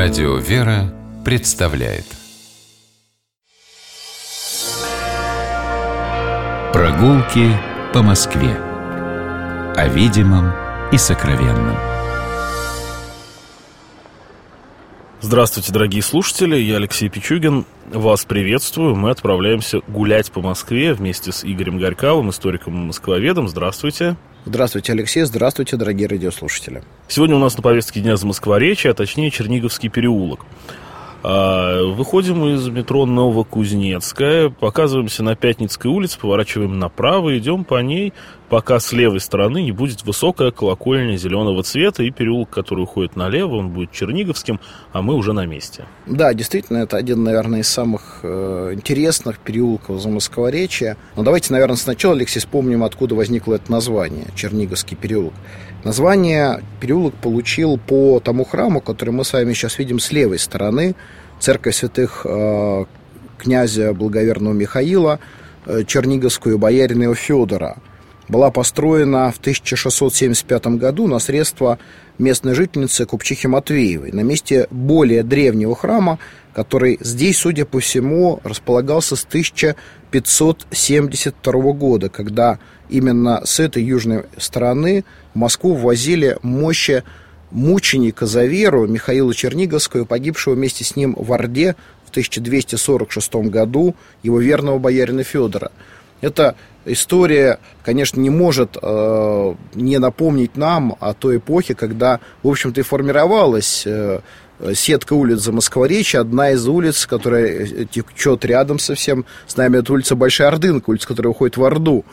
Радио «Вера» представляет Прогулки по Москве О видимом и сокровенном Здравствуйте, дорогие слушатели, я Алексей Пичугин. Вас приветствую. Мы отправляемся гулять по Москве вместе с Игорем Горьковым, историком-москвоведом. Здравствуйте. Здравствуйте, Алексей. Здравствуйте, дорогие радиослушатели. Сегодня у нас на повестке дня за Москворечье, а точнее Черниговский переулок. А, выходим из метро Новокузнецкая, показываемся на Пятницкой улице, поворачиваем направо, идем по ней, пока с левой стороны не будет высокая колокольня зеленого цвета и переулок, который уходит налево, он будет Черниговским, а мы уже на месте. Да, действительно, это один, наверное, из самых э, интересных переулков за Москворечья. Но давайте, наверное, сначала, Алексей, вспомним, откуда возникло это название, Черниговский переулок. Название переулок получил по тому храму, который мы с вами сейчас видим с левой стороны, церковь святых э, князя благоверного Михаила, э, Черниговскую боярина Федора. Была построена в 1675 году на средства местной жительницы Купчихи Матвеевой на месте более древнего храма, который здесь, судя по всему, располагался с 1572 года, когда именно с этой южной стороны в Москву ввозили мощи мученика за веру Михаила Черниговского, погибшего вместе с ним в Орде в 1246 году, его верного боярина Федора. Эта история, конечно, не может э, не напомнить нам о той эпохе, когда, в общем-то, и формировалась э, сетка улиц за Москворечье, одна из улиц, которая течет рядом совсем с нами, это улица Большая Ордынка, улица, которая уходит в Орду.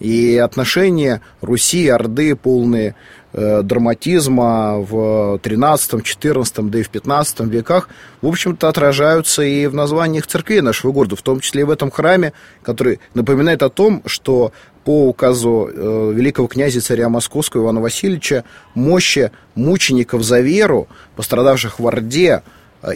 И отношения Руси и Орды полные э, драматизма в 13, 14, да и в 15 веках, в общем-то, отражаются и в названиях церквей нашего города, в том числе и в этом храме, который напоминает о том, что по указу э, великого князя царя Московского Ивана Васильевича мощи мучеников за веру, пострадавших в Орде,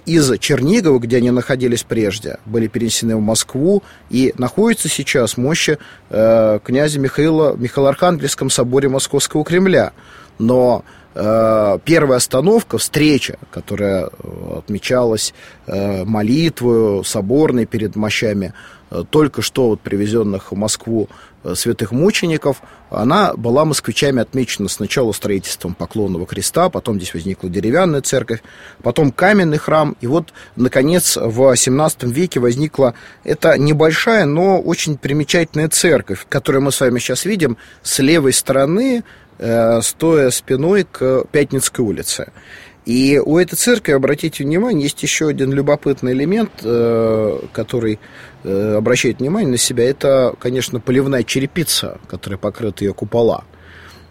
из Чернигова, где они находились прежде, были перенесены в Москву и находятся сейчас мощи э, князя Михаила в Михаило-Архангельском соборе Московского Кремля. Но э, первая остановка, встреча, которая э, отмечалась э, молитвой соборной перед мощами Э, только что вот привезенных в Москву э, святых мучеников, она была москвичами отмечена сначала строительством Поклонного креста, потом здесь возникла деревянная церковь, потом каменный храм, и вот, наконец, в XVII веке возникла эта небольшая, но очень примечательная церковь, которую мы с вами сейчас видим с левой стороны, э, стоя спиной к Пятницкой улице. И у этой церкви, обратите внимание, есть еще один любопытный элемент, э, который э, обращает внимание на себя. Это, конечно, поливная черепица, которая покрыта ее купола.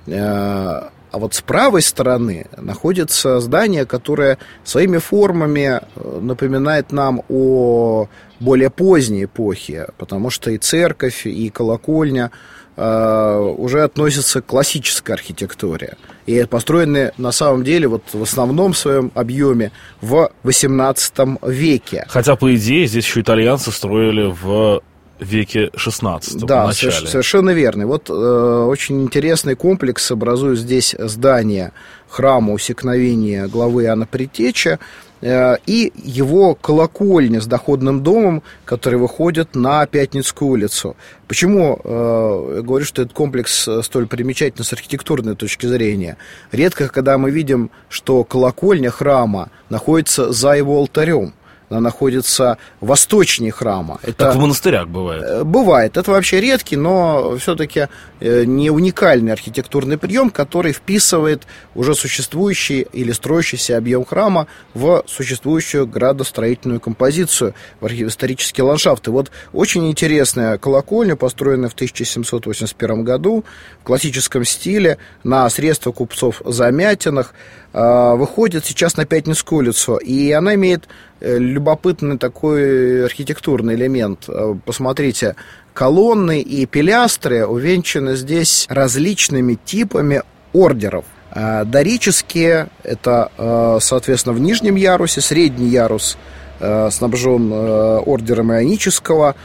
Э, а вот с правой стороны находится здание, которое своими формами напоминает нам о более поздней эпохе, потому что и церковь, и колокольня уже относятся к классической архитектуре. И построены на самом деле вот в основном своем объеме в 18 веке. Хотя, по идее, здесь еще итальянцы строили в веке 16 Да, начале. совершенно верно. Вот э, очень интересный комплекс образует здесь здание храма усекновения главы Иоанна Притеча э, и его колокольня с доходным домом, который выходит на Пятницкую улицу. Почему э, говорю, что этот комплекс э, столь примечательный с архитектурной точки зрения? Редко, когда мы видим, что колокольня храма находится за его алтарем – она находится восточнее храма. Это, так в монастырях бывает? Э, бывает. Это вообще редкий, но все-таки э, не уникальный архитектурный прием, который вписывает уже существующий или строящийся объем храма в существующую градостроительную композицию, в исторический ландшафт. И вот очень интересная колокольня, построенная в 1781 году в классическом стиле на средства купцов Замятинах, э, выходит сейчас на Пятницкую улицу, и она имеет любопытный такой архитектурный элемент. Э, посмотрите, колонны и пилястры увенчаны здесь различными типами ордеров. Э, дорические – это, соответственно, в нижнем ярусе, средний ярус снабжен ордером ионического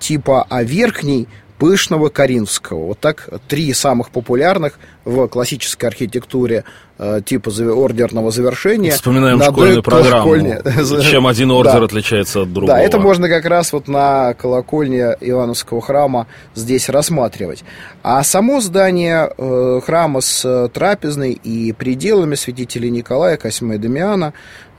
типа, а верхний – пышного коринфского. Вот так три самых популярных в классической архитектуре э, типа ордерного завершения. Вспоминаем школьную программу. Чем один ордер да. отличается от другого. Да, это можно как раз вот на колокольне Ивановского храма здесь рассматривать. А само здание э, храма с трапезной и пределами святителей Николая, Косьмы и Дамиана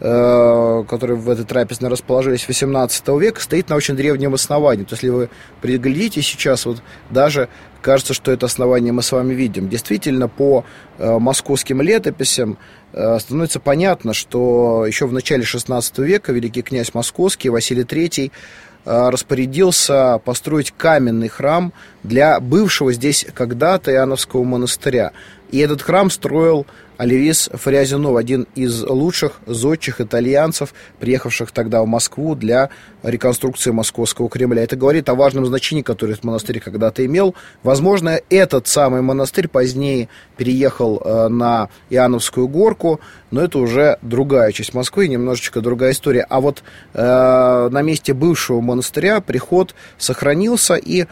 Э, которые в этой трапезной расположились 18 века, стоит на очень древнем основании. То есть, если вы приглядите сейчас, вот даже кажется, что это основание мы с вами видим. Действительно, по э, московским летописям э, становится понятно, что еще в начале 16 века великий князь Московский Василий III э, распорядился построить каменный храм для бывшего здесь когда-то Иоанновского монастыря. И этот храм строил Оливис Фрязинов, один из лучших зодчих итальянцев, приехавших тогда в Москву для реконструкции Московского Кремля. Это говорит о важном значении, которое этот монастырь когда-то имел. Возможно, этот самый монастырь позднее переехал э, на Иоанновскую горку, но это уже другая часть Москвы, немножечко другая история. А вот э, на месте бывшего монастыря приход сохранился, и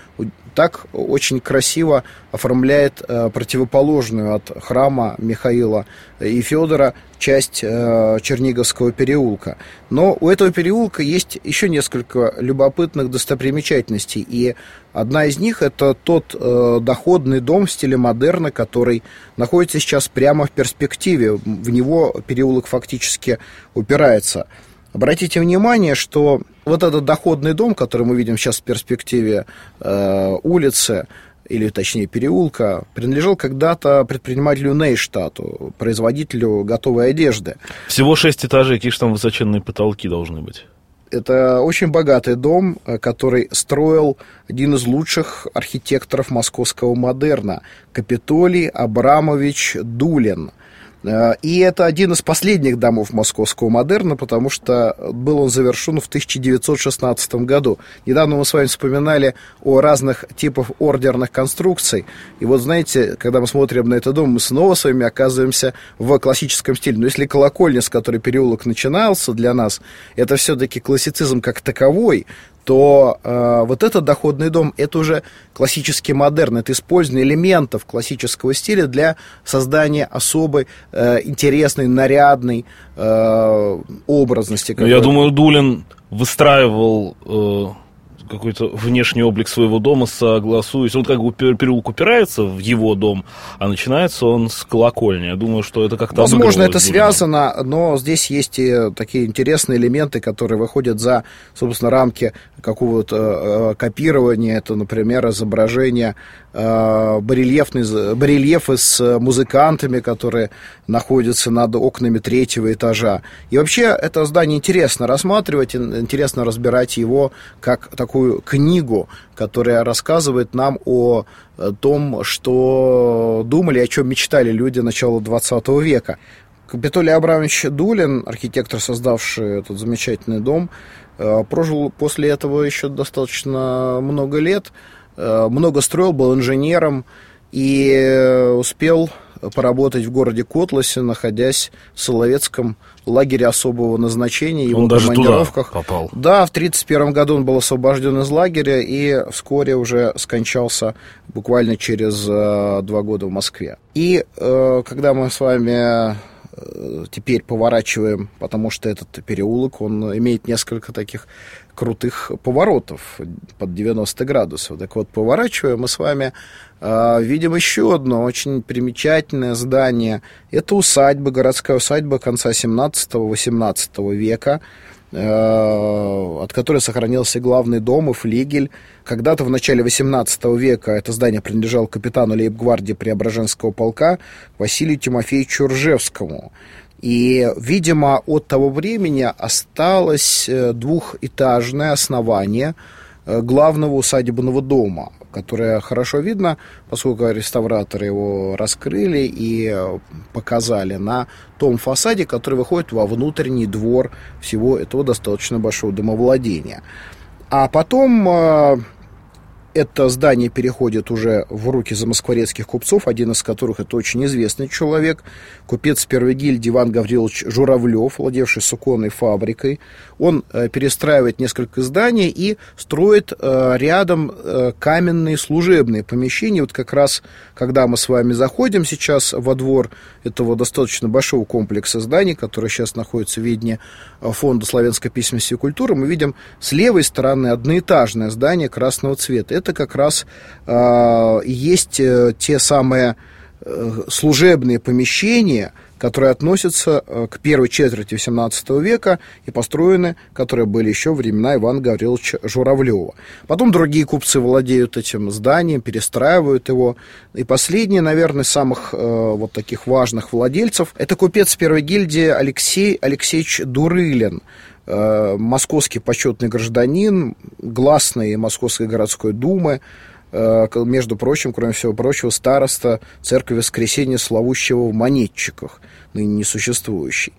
так очень красиво оформляет э, противоположную от храма Михаила и Федора часть э, Черниговского переулка. Но у этого переулка есть еще несколько любопытных достопримечательностей. И одна из них это тот э, доходный дом в стиле модерна, который находится сейчас прямо в перспективе. В него переулок фактически упирается. Обратите внимание, что вот этот доходный дом, который мы видим сейчас в перспективе э, улицы, или точнее переулка, принадлежал когда-то предпринимателю Нейштату, производителю готовой одежды. Всего шесть этажей, какие же там высоченные потолки должны быть? Это очень богатый дом, э, который строил один из лучших архитекторов московского модерна, Капитолий Абрамович Дулин. Э, и это один из последних домов московского модерна, потому что был он завершен в 1916 году. Недавно мы с вами вспоминали о разных типах ордерных конструкций. И вот, знаете, когда мы смотрим на этот дом, мы снова с вами оказываемся в классическом стиле. Но если колокольня, с которой переулок начинался для нас, это все-таки классицизм как таковой, то э, вот этот доходный дом это уже классический модерн, это использование элементов классического стиля для создания особой э, интересной, нарядной э, образности. Ну, я думаю, Дулин выстраивал э, какой-то внешний облик своего дома согласуясь. Он как бы переулок упирается в его дом, а начинается он с колокольни. Я думаю, что это как-то Возможно, это связано, но здесь есть и такие интересные элементы, которые выходят за, собственно, рамки какого-то э, копирования. Это, например, изображение э, барельефный, барельефы с музыкантами, которые находятся над окнами третьего этажа. И вообще это здание интересно рассматривать, интересно разбирать его как такую книгу, которая рассказывает нам о э, том, что думали, о чем мечтали люди начала 20 века. Капитолий Абрамович Дулин, архитектор, создавший этот замечательный дом, э, прожил после этого еще достаточно много лет, э, много строил, был инженером и успел поработать в городе Котласе, находясь в Соловецком лагере особого назначения, его он даже. Туда попал. Да, в 1931 году он был освобожден из лагеря и вскоре уже скончался буквально через э, два года в Москве. И э, когда мы с вами теперь поворачиваем, потому что этот переулок, он имеет несколько таких крутых поворотов под 90 градусов. Так вот, поворачивая, мы с вами э, видим еще одно очень примечательное здание. Это усадьба, городская усадьба конца 17-18 века, э, от которой сохранился главный дом и флигель. Когда-то в начале 18 века это здание принадлежало капитану лейб-гвардии Преображенского полка Василию Тимофеевичу Ржевскому. И, видимо, от того времени осталось э, двухэтажное основание э, главного усадебного дома, которое хорошо видно, поскольку реставраторы его раскрыли и э, показали на том фасаде, который выходит во внутренний двор всего этого достаточно большого домовладения. А потом это здание переходит уже в руки замоскворецких купцов, один из которых это очень известный человек, купец первой гильдии Иван Гаврилович Журавлев, владевший суконной фабрикой. Он э, перестраивает несколько зданий и строит э, рядом э, каменные служебные помещения. Вот как раз, когда мы с вами заходим сейчас во двор этого достаточно большого комплекса зданий, который сейчас находится в видне Фонда славянской письменности и культуры, мы видим с левой стороны одноэтажное здание красного цвета это как раз э, есть те самые э, служебные помещения, которые относятся э, к первой четверти XVII века и построены, которые были еще времена Ивана Гавриловича Журавлева. Потом другие купцы владеют этим зданием, перестраивают его. И последний, наверное, самых э, вот таких важных владельцев, это купец первой гильдии Алексей Алексеевич Дурылин. Э, московский почетный гражданин, гласный Московской городской думы, э, между прочим, кроме всего прочего, староста церкви Воскресения Славущего в Монетчиках, ныне несуществующий.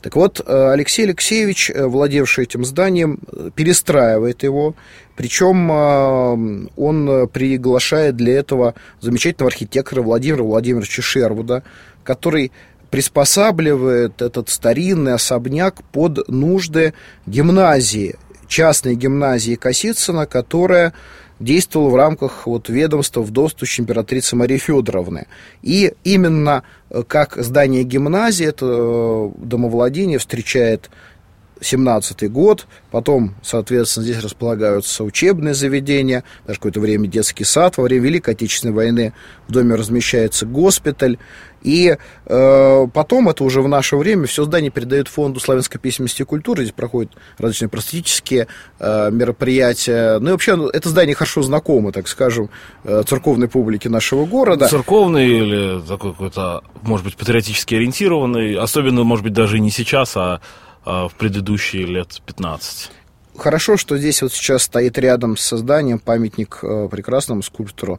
Так вот, э, Алексей Алексеевич, владевший этим зданием, перестраивает его, причем он приглашает для этого замечательного архитектора Владимира Владимировича Шервуда, который приспосабливает этот старинный особняк под нужды гимназии, частной гимназии Косицына, которая действовала в рамках вот, ведомства вдовствующей императрицы Марии Федоровны. И именно э, как здание гимназии, это э, домовладение встречает 17 год, потом, соответственно, здесь располагаются учебные заведения, даже какое-то время детский сад, во время Великой Отечественной войны в доме размещается госпиталь, и э, потом, это уже в наше время, все здание передают фонду славянской письменности и культуры, здесь проходят различные просветительские э, мероприятия, ну и вообще ну, это здание хорошо знакомо, так скажем, э, церковной публике нашего города. Церковный или такой какой-то, может быть, патриотически ориентированный, особенно, может быть, даже не сейчас, а, в предыдущие лет 15. Хорошо, что здесь вот сейчас стоит рядом с созданием памятник э, прекрасному скульптору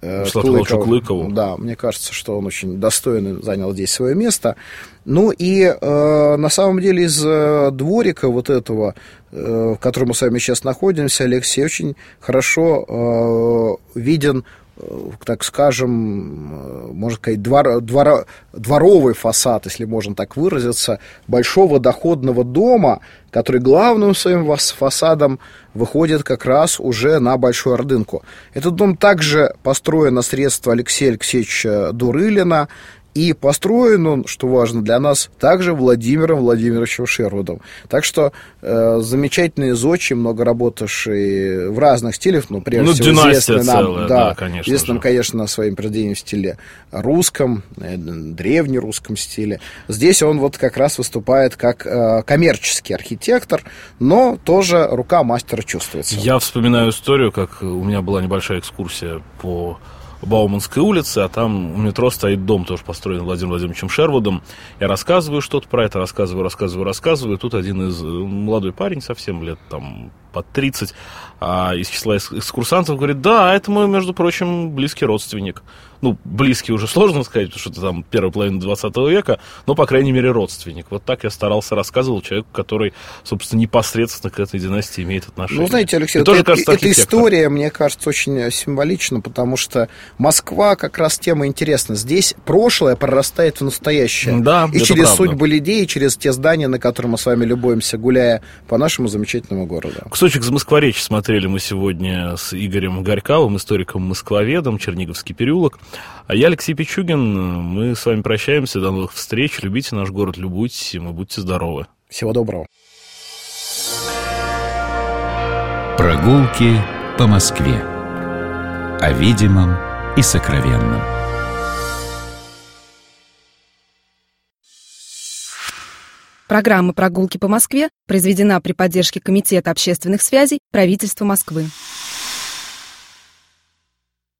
э, Клыкову. Клыкову. Да, мне кажется, что он очень достойно занял здесь свое место. Ну и э, на самом деле из э, дворика вот этого, э, в котором мы с вами сейчас находимся, Алексей очень хорошо э, виден Э, так скажем, э, можно сказать, двор, двор, дворовый фасад, если можно так выразиться, большого доходного дома, который главным своим фасадом выходит как раз уже на Большую Ордынку. Этот дом также построен на средства Алексея Алексеевича Дурылина, и построен он, что важно для нас, также Владимиром Владимировичем Шервудом. Так что э, замечательные зодчи, много работавшие в разных стилях, ну, прежде ну, всего, известны нам, целая, да, да, конечно известным, же. конечно, своим произведением в стиле русском, э, древнерусском стиле. Здесь он вот как раз выступает как э, коммерческий архитектор, но тоже рука мастера чувствуется. Я вспоминаю историю, как у меня была небольшая экскурсия по Бауманской улице, а там у метро стоит дом, тоже построен Владимиром Владимировичем Шервудом. Я рассказываю что-то про это, рассказываю, рассказываю, рассказываю. Тут один из э, молодой парень, совсем лет там под 30, а из числа экскурсантов говорит, да, это мой, между прочим, близкий родственник ну, близкий уже сложно сказать, потому что это там первая половина 20 века, но, по крайней мере, родственник. Вот так я старался рассказывал человеку, который, собственно, непосредственно к этой династии имеет отношение. Ну, знаете, Алексей, это, тоже, кажется, эта история, мне кажется, очень символична, потому что Москва как раз тема интересна. Здесь прошлое прорастает в настоящее. Да, И через правда. судьбы людей, и через те здания, на которые мы с вами любуемся, гуляя по нашему замечательному городу. Кусочек из Москворечи смотрели мы сегодня с Игорем Горьковым, историком-москвоведом, Черниговский переулок. А я Алексей Пичугин. Мы с вами прощаемся. До новых встреч. Любите наш город, любуйтесь им и будьте здоровы. Всего доброго. Прогулки по Москве. О видимом и сокровенном. Программа «Прогулки по Москве» произведена при поддержке Комитета общественных связей правительства Москвы.